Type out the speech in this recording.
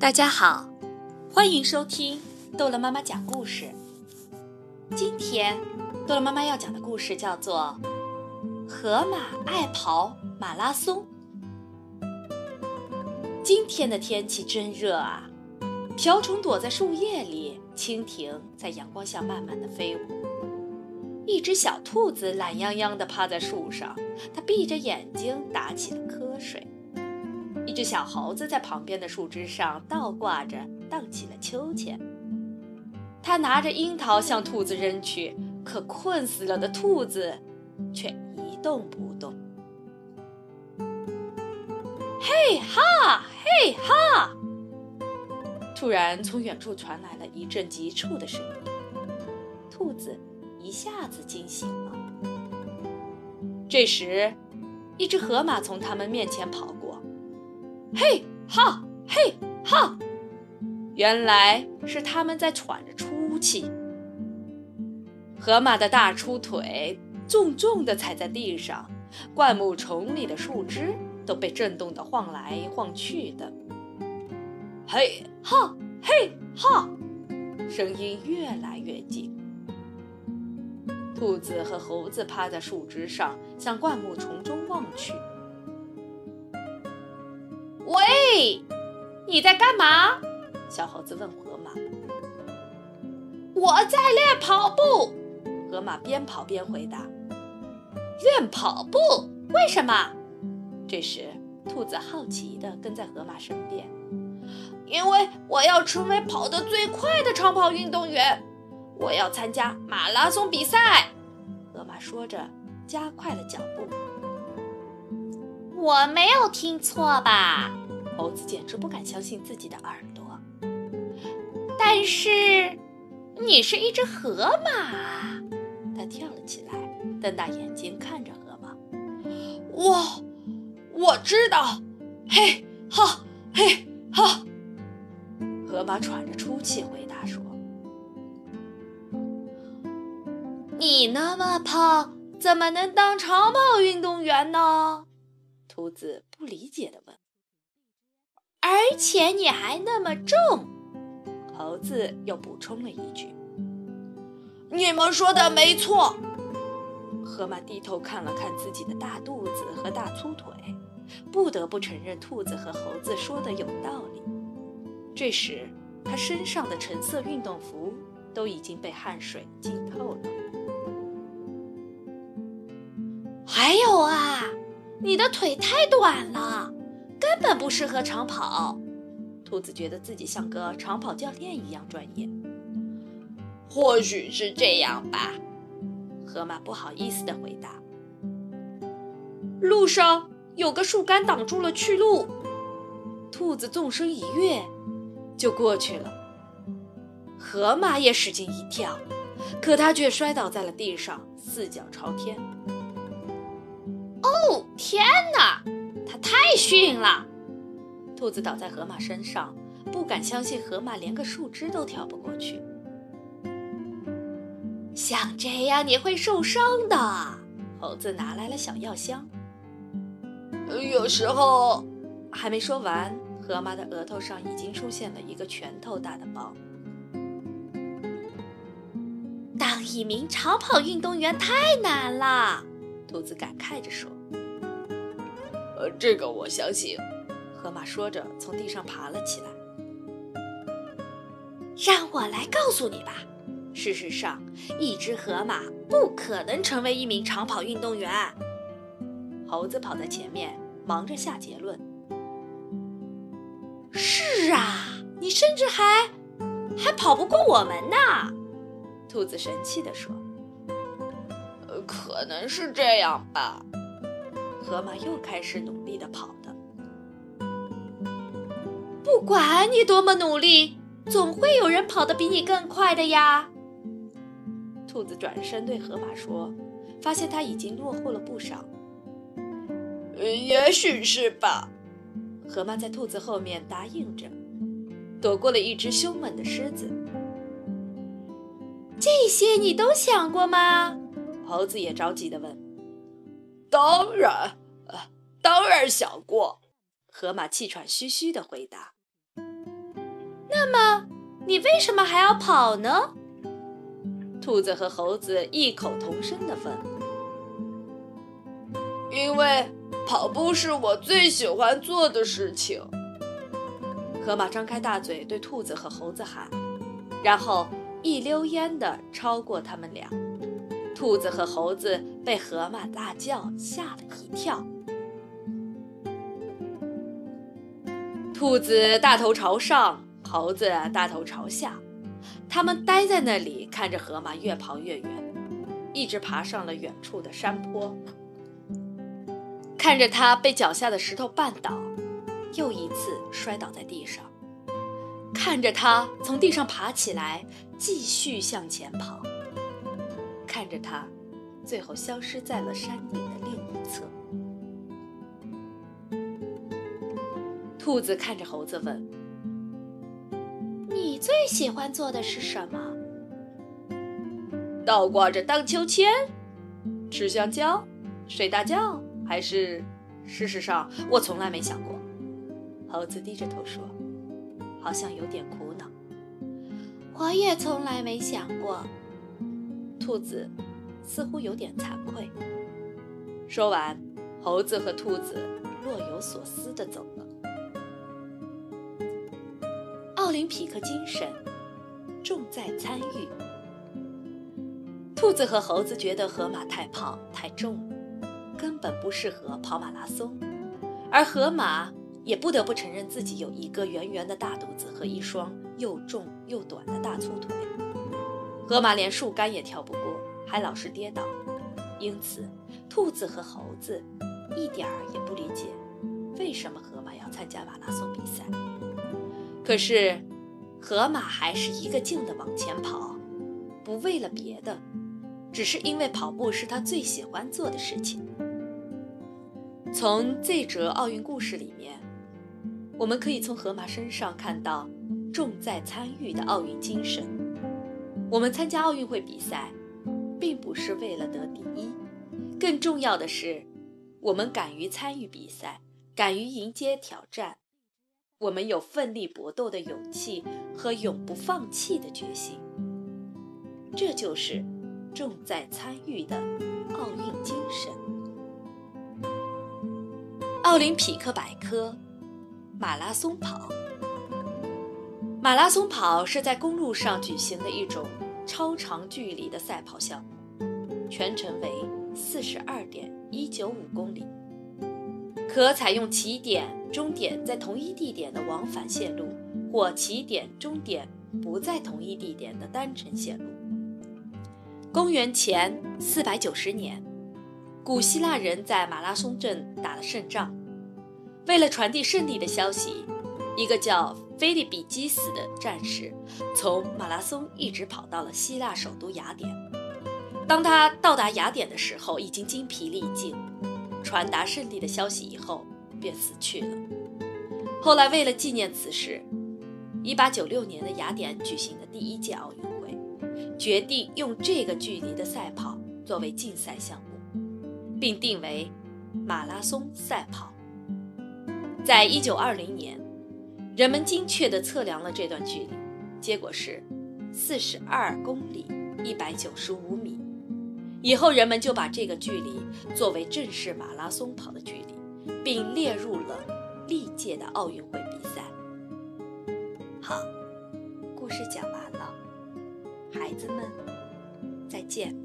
大家好，欢迎收听逗乐妈妈讲故事。今天逗乐妈妈要讲的故事叫做《河马爱跑马拉松》。今天的天气真热啊！瓢虫躲在树叶里，蜻蜓在阳光下慢慢的飞舞。一只小兔子懒洋洋地趴在树上，它闭着眼睛打起了瞌睡。一只小猴子在旁边的树枝上倒挂着荡起了秋千。它拿着樱桃向兔子扔去，可困死了的兔子却一动不动。嘿哈，嘿哈！突然从远处传来了一阵急促的声音，兔子一下子惊醒了。这时，一只河马从他们面前跑过，嘿哈，嘿哈！原来是他们在喘着粗气。河马的大粗腿重重地踩在地上，灌木丛里的树枝都被震动得晃来晃去的。嘿哈，嘿哈，声音越来越近。兔子和猴子趴在树枝上，向灌木丛中望去。喂，你在干嘛？小猴子问河马。我在练跑步。河马边跑边回答。练跑步？为什么？这时，兔子好奇地跟在河马身边。因为我要成为跑得最快的长跑运动员，我要参加马拉松比赛。河马说着，加快了脚步。我没有听错吧？猴子简直不敢相信自己的耳朵。但是，你是一只河马。他跳了起来，瞪大眼睛看着河马。我，我知道。嘿哈，嘿哈。河马喘着粗气回答说：“你那么胖，怎么能当长跑运动员呢？”兔子不理解地问。“而且你还那么重。”猴子又补充了一句。“你们说的没错。”河马低头看了看自己的大肚子和大粗腿，不得不承认兔子和猴子说的有道理。这时，他身上的橙色运动服都已经被汗水浸透了。还有啊，你的腿太短了，根本不适合长跑。兔子觉得自己像个长跑教练一样专业。或许是这样吧，河马不好意思地回答。路上有个树干挡住了去路，兔子纵身一跃。就过去了。河马也使劲一跳，可他却摔倒在了地上，四脚朝天。哦，天！逊了！兔子倒在河马身上，不敢相信河马连个树枝都跳不过去。像这样你会受伤的。猴子拿来了小药箱。有时候，还没说完。河马的额头上已经出现了一个拳头大的包。当一名长跑运动员太难了，兔子感慨着说。呃，这个我相信。河马说着，从地上爬了起来。让我来告诉你吧，事实上，一只河马不可能成为一名长跑运动员。猴子跑在前面，忙着下结论。是啊，你甚至还还跑不过我们呢！兔子神气地说。呃，可能是这样吧。河马又开始努力地跑的。不管你多么努力，总会有人跑得比你更快的呀。兔子转身对河马说，发现他已经落后了不少。也许是吧。河马在兔子后面答应着，躲过了一只凶猛的狮子。这些你都想过吗？猴子也着急地问。当然，呃，当然想过。河马气喘吁吁地回答。那么，你为什么还要跑呢？兔子和猴子异口同声地问。因为跑步是我最喜欢做的事情。河马张开大嘴对兔子和猴子喊，然后一溜烟地超过他们俩。兔子和猴子被河马大叫吓了一跳。兔子大头朝上，猴子大头朝下，他们呆在那里看着河马越跑越远，一直爬上了远处的山坡。看着他被脚下的石头绊倒，又一次摔倒在地上；看着他从地上爬起来，继续向前跑；看着他最后消失在了山顶的另一侧。兔子看着猴子问：“你最喜欢做的是什么？倒挂着荡秋千，吃香蕉，睡大觉。”还是，事实上，我从来没想过。猴子低着头说，好像有点苦恼。我也从来没想过。兔子似乎有点惭愧。说完，猴子和兔子若有所思地走了。奥林匹克精神，重在参与。兔子和猴子觉得河马太胖太重了。根本不适合跑马拉松，而河马也不得不承认自己有一个圆圆的大肚子和一双又重又短的大粗腿。河马连树干也跳不过，还老是跌倒，因此兔子和猴子一点儿也不理解为什么河马要参加马拉松比赛。可是，河马还是一个劲地往前跑，不为了别的，只是因为跑步是他最喜欢做的事情。从这则奥运故事里面，我们可以从河马身上看到重在参与的奥运精神。我们参加奥运会比赛，并不是为了得第一，更重要的是，我们敢于参与比赛，敢于迎接挑战，我们有奋力搏斗的勇气和永不放弃的决心。这就是重在参与的奥运精神。奥林匹克百科：马拉松跑。马拉松跑是在公路上举行的一种超长距离的赛跑项目，全程为四十二点一九五公里，可采用起点、终点在同一地点的往返线路，或起点、终点不在同一地点的单程线路。公元前四百九十年，古希腊人在马拉松镇打了胜仗。为了传递胜利的消息，一个叫菲利比基斯的战士从马拉松一直跑到了希腊首都雅典。当他到达雅典的时候，已经精疲力尽，传达胜利的消息以后便死去了。后来，为了纪念此事，1896年的雅典举行的第一届奥运会决定用这个距离的赛跑作为竞赛项目，并定为马拉松赛跑。在一九二零年，人们精确地测量了这段距离，结果是四十二公里一百九十五米。以后人们就把这个距离作为正式马拉松跑的距离，并列入了历届的奥运会比赛。好，故事讲完了，孩子们，再见。